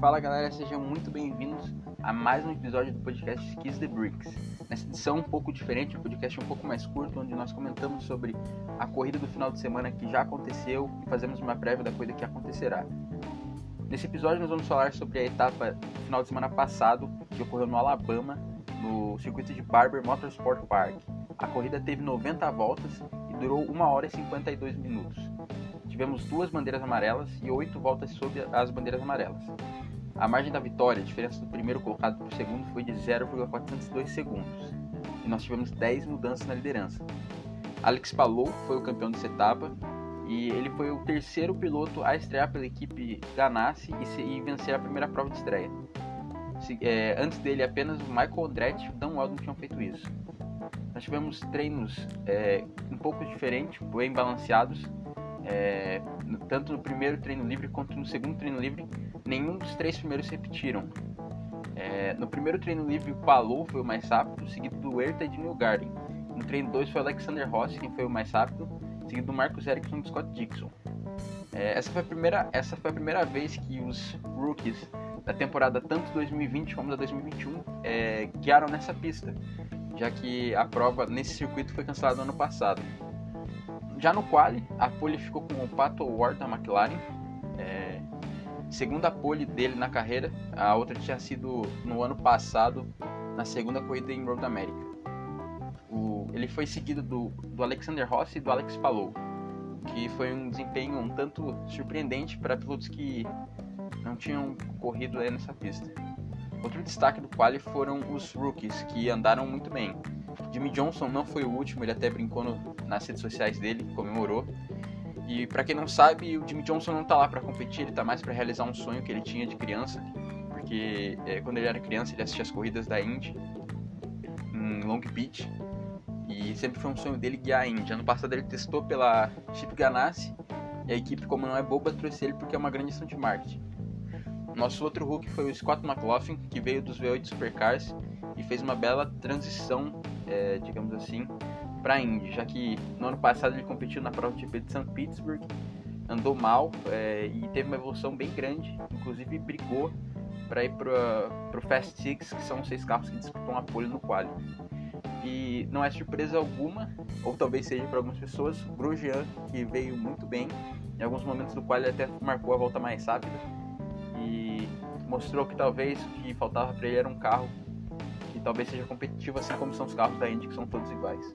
Fala galera, sejam muito bem-vindos a mais um episódio do podcast Kiss the Bricks. Nessa edição um pouco diferente, um podcast um pouco mais curto, onde nós comentamos sobre a corrida do final de semana que já aconteceu e fazemos uma prévia da corrida que acontecerá. Nesse episódio nós vamos falar sobre a etapa do final de semana passado, que ocorreu no Alabama, no circuito de Barber Motorsport Park. A corrida teve 90 voltas e durou 1 hora e 52 minutos. Tivemos duas bandeiras amarelas e oito voltas sob as bandeiras amarelas. A margem da vitória, a diferença do primeiro colocado para o segundo, foi de 0,402 segundos. E nós tivemos 10 mudanças na liderança. Alex Palou foi o campeão dessa etapa e ele foi o terceiro piloto a estrear pela equipe Ganassi e, e vencer a primeira prova de estreia. Se, é, antes dele, apenas o Michael Andretti e o Dan Weldon tinham feito isso. Nós tivemos treinos é, um pouco diferentes, bem balanceados, é, tanto no primeiro treino livre quanto no segundo treino livre, nenhum dos três primeiros se repetiram. É, no primeiro treino livre, o Palou foi o mais rápido, seguido do Herta e de Newgarden. No treino 2 foi o Alexander Rossi quem foi o mais rápido, seguido do Marcus Ericsson e Scott Dixon. É, essa, foi a primeira, essa foi a primeira vez que os rookies da temporada tanto 2020 como da 2021 é, guiaram nessa pista, já que a prova nesse circuito foi cancelada no ano passado. Já no quali, a pole ficou com o Pato Ward da McLaren. Segunda pole dele na carreira, a outra tinha sido no ano passado, na segunda corrida em Road America. O, ele foi seguido do, do Alexander Rossi e do Alex Palou, que foi um desempenho um tanto surpreendente para pilotos que não tinham corrido nessa pista. Outro destaque do quali foram os rookies, que andaram muito bem. Jimmy Johnson não foi o último, ele até brincou no, nas redes sociais dele, comemorou. E para quem não sabe, o Jimmy Johnson não tá lá para competir, ele tá mais para realizar um sonho que ele tinha de criança, porque é, quando ele era criança ele assistia as corridas da Indy em Long Beach e sempre foi um sonho dele guiar a Indy. Ano passado ele testou pela Chip Ganassi e a equipe, como não é boba, trouxe ele porque é uma grande ação de marketing. Nosso outro Hulk foi o Scott McLaughlin, que veio dos V8 Supercars e fez uma bela transição, é, digamos assim, para a Indy, já que no ano passado ele competiu na prova de GP de St. Petersburg, andou mal é, e teve uma evolução bem grande, inclusive brigou para ir para o Fast Six, que são seis carros que disputam a pole no quali. E não é surpresa alguma, ou talvez seja para algumas pessoas, o Grosjean, que veio muito bem, em alguns momentos do quali até marcou a volta mais rápida e mostrou que talvez o que faltava para ele era um carro que talvez seja competitivo, assim como são os carros da Indy, que são todos iguais.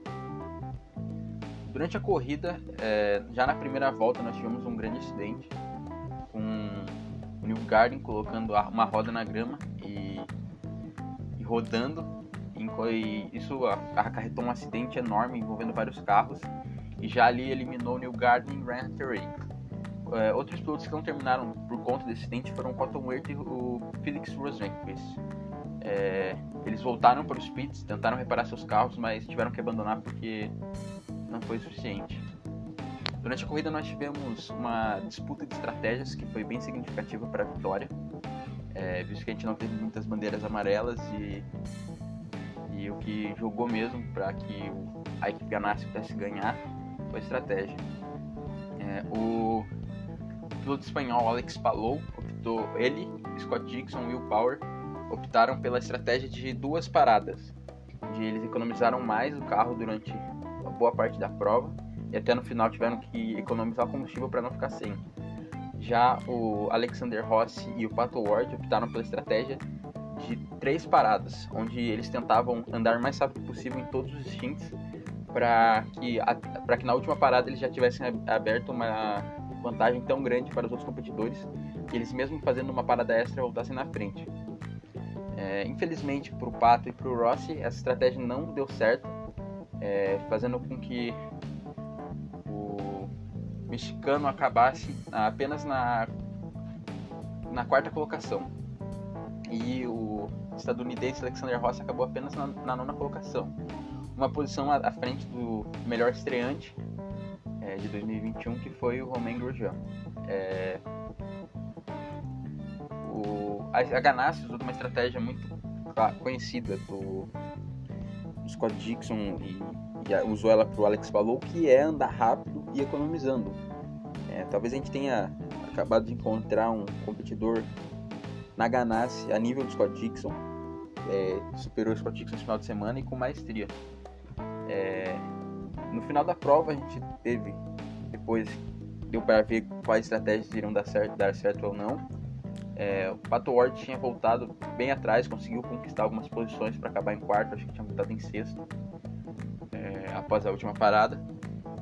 Durante a corrida, é, já na primeira volta, nós tivemos um grande acidente com o New Garden colocando uma roda na grama e, e rodando. E isso acarretou um acidente enorme envolvendo vários carros. E já ali eliminou o New Garden e Ryan Terray. É, outros pilotos que não terminaram por conta desse acidente foram o Cotton Worth e o Felix Rosenqvist. É, eles voltaram para os pits, tentaram reparar seus carros, mas tiveram que abandonar porque não foi suficiente. Durante a corrida nós tivemos uma disputa de estratégias que foi bem significativa para a vitória, é, visto que a gente não teve muitas bandeiras amarelas e, e o que jogou mesmo para que a equipe Ganassi pudesse ganhar foi estratégia. É, o piloto espanhol Alex Palou optou, ele, Scott Dixon e Will Power optaram pela estratégia de duas paradas, onde eles economizaram mais o carro durante boa parte da prova e até no final tiveram que economizar combustível para não ficar sem. Já o Alexander Rossi e o Pato Ward optaram pela estratégia de três paradas, onde eles tentavam andar o mais rápido possível em todos os stints para que, para que na última parada eles já tivessem aberto uma vantagem tão grande para os outros competidores que eles mesmo fazendo uma parada extra voltassem na frente. É, infelizmente para o Pato e para o Rossi essa estratégia não deu certo, é, fazendo com que o mexicano acabasse apenas na, na quarta colocação e o estadunidense Alexander Rossi acabou apenas na, na nona colocação, uma posição à, à frente do melhor estreante é, de 2021 que foi o Romain Grosjean. É, a Ganassi usou uma estratégia muito conhecida do Scott Dixon e, e, usou ela para o Alex Palou, que é andar rápido e economizando. É, talvez a gente tenha acabado de encontrar um competidor na Ganassi a nível do Scott Dixon, é, superou o Scott Dixon no final de semana e com maestria. É, no final da prova a gente teve, depois deu para ver quais estratégias iriam dar certo, dar certo ou não. É, o Pato Ward tinha voltado bem atrás, conseguiu conquistar algumas posições para acabar em quarto, acho que tinha voltado em sexto é, após a última parada.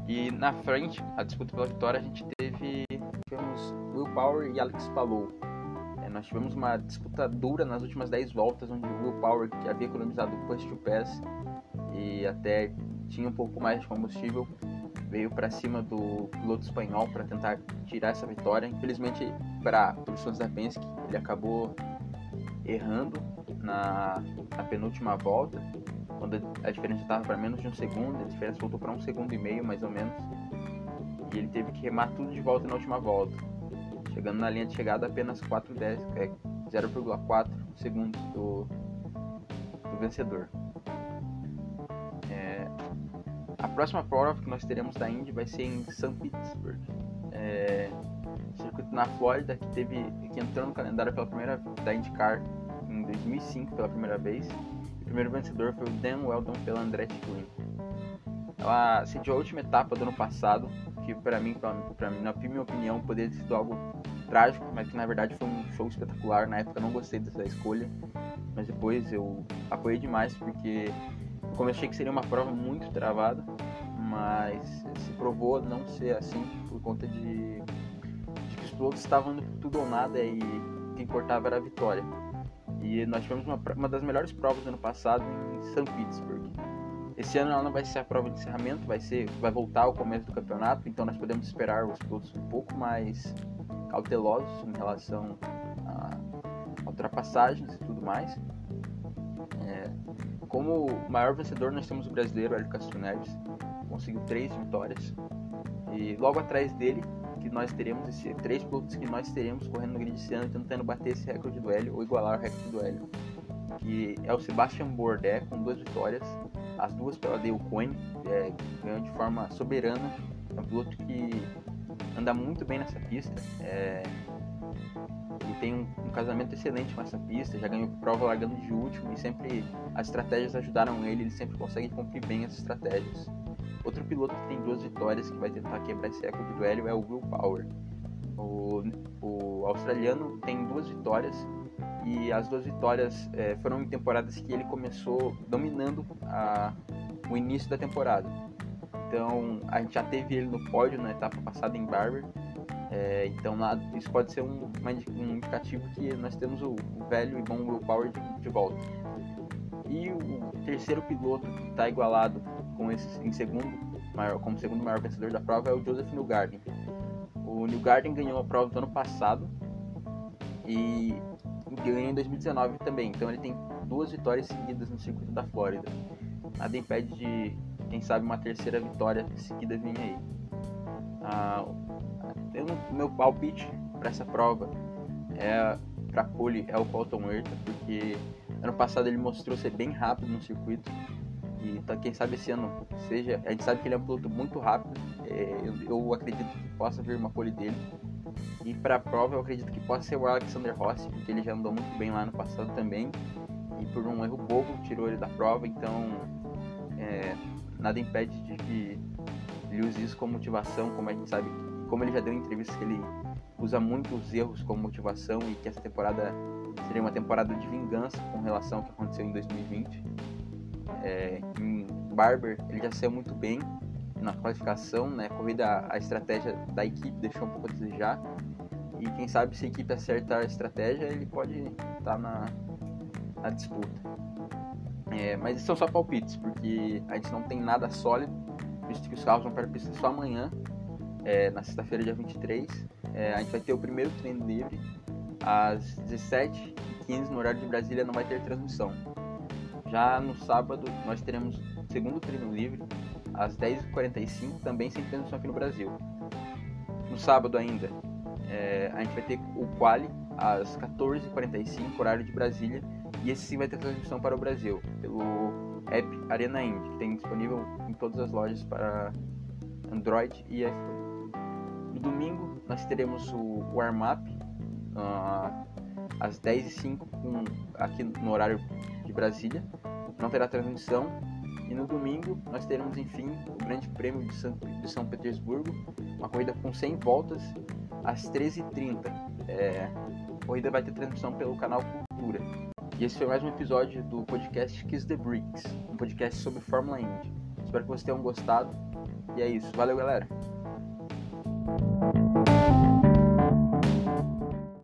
E na frente, a disputa pela vitória, a gente teve tivemos Will Power e Alex Palou. É, nós tivemos uma disputa dura nas últimas 10 voltas, onde o Will Power, que havia economizado push to pass e até tinha um pouco mais de combustível, veio para cima do piloto espanhol para tentar tirar essa vitória. Infelizmente, para os fãs Penske, ele acabou errando na, na penúltima volta, quando a diferença estava para menos de um segundo, a diferença voltou para um segundo e meio mais ou menos, e ele teve que remar tudo de volta na última volta, chegando na linha de chegada apenas 4 décimos, é 0,4 segundos do, do vencedor. A próxima prova que nós teremos da Indy vai ser em St. Petersburg. É, circuito na Flórida que teve que entrou no calendário pela primeira da IndyCar em 2005 pela primeira vez. O primeiro vencedor foi o Dan Weldon pela Andretti Green. Ela sediou a última etapa do ano passado, que para mim, para mim, na minha opinião, poderia ter sido algo trágico, mas que na verdade foi um show espetacular. Na época eu não gostei dessa escolha, mas depois eu apoiei demais porque como eu achei que seria uma prova muito travada, mas se provou não ser assim por conta de, de que os pilotos estavam indo tudo ou nada e o que importava era a vitória. E nós tivemos uma, uma das melhores provas do ano passado em St. Petersburg. Esse ano ela não vai ser a prova de encerramento, vai ser, vai voltar ao começo do campeonato, então nós podemos esperar os pilotos um pouco mais cautelosos em relação a ultrapassagens e tudo mais. É, como maior vencedor, nós temos o brasileiro Hélio Castro Neves, conseguiu três vitórias. E logo atrás dele, que nós teremos esse, três pilotos que nós teremos correndo no grid esse ano, tentando bater esse recorde do Hélio ou igualar o recorde do Hélio. Que é o Sebastian Bourdais com duas vitórias, as duas pela Dale Coyne, é, ganhou de forma soberana. É um piloto que anda muito bem nessa pista. É, tem um, um, casamento excelente com essa pista, já ganhou prova largando de último e sempre as estratégias ajudaram ele, ele sempre consegue cumprir bem as estratégias. Outro piloto que tem duas vitórias que vai tentar quebrar esse recorde do Hélio é o Will Power. O, o australiano tem duas vitórias e as duas vitórias é, foram em temporadas que ele começou dominando a, o início da temporada. Então a gente já teve ele no pódio na etapa passada em Barber é, então isso pode ser um, um, indicativo que nós temos o, o velho e bom willpower de, de volta. E o terceiro piloto que está igualado com esse em segundo maior, como segundo maior vencedor da prova é o Joseph Newgarden. O Newgarden ganhou a prova do ano passado e ganhou em 2019 também. Então ele tem duas vitórias seguidas no circuito da Flórida. Nada impede de, quem sabe, uma terceira vitória seguida vir aí. Ah, eu, meu palpite para essa prova é para pole é o Colton Herta, porque ano passado ele mostrou ser bem rápido no circuito e tá, quem sabe esse ano seja. A gente sabe que ele é um piloto muito rápido. É, eu, eu, acredito que possa vir uma pole dele. E para a prova eu acredito que possa ser o Alexander Rossi, porque ele já andou muito bem lá no passado também. E por um erro bobo tirou ele da prova, então é, nada impede de que ele use isso como motivação, como a gente sabe como ele já deu em entrevistas que ele usa muito os erros como motivação e que essa temporada seria uma temporada de vingança com relação ao que aconteceu em 2020. É, em Barber, ele já saiu muito bem na qualificação, né? Corrida, a estratégia da equipe deixou um pouco a desejar. E quem sabe se a equipe acertar a estratégia, ele pode estar tá na, na disputa. É, mas são só palpites, porque a gente não tem nada sólido, visto que os carros vão para a pista só amanhã é, na sexta-feira, dia 23. É, a gente vai ter o primeiro treino livre às 17h15 no horário de Brasília, não vai ter transmissão. Já no sábado, nós teremos o segundo treino livre às 10h45, também sem transmissão aqui no Brasil. No sábado ainda, é, a gente vai ter o quali às 14h45, horário de Brasília, e esse sim vai ter transmissão para o Brasil, pelo app Arena Indy, que tem disponível em todas as lojas para Android e iPhone domingo nós teremos o warm-up uh, às 10h05 aqui no horário de Brasília. Não terá transmissão. E no domingo nós teremos, enfim, o Grande Prêmio de São, de São Petersburgo, uma corrida com 100 voltas às 13h30. É, a corrida vai ter transmissão pelo canal Cultura. E esse foi mais um episódio do podcast Kiss the Bricks, um podcast sobre Fórmula Indy. Espero que vocês tenham gostado. E é isso. Valeu, galera! Thank you.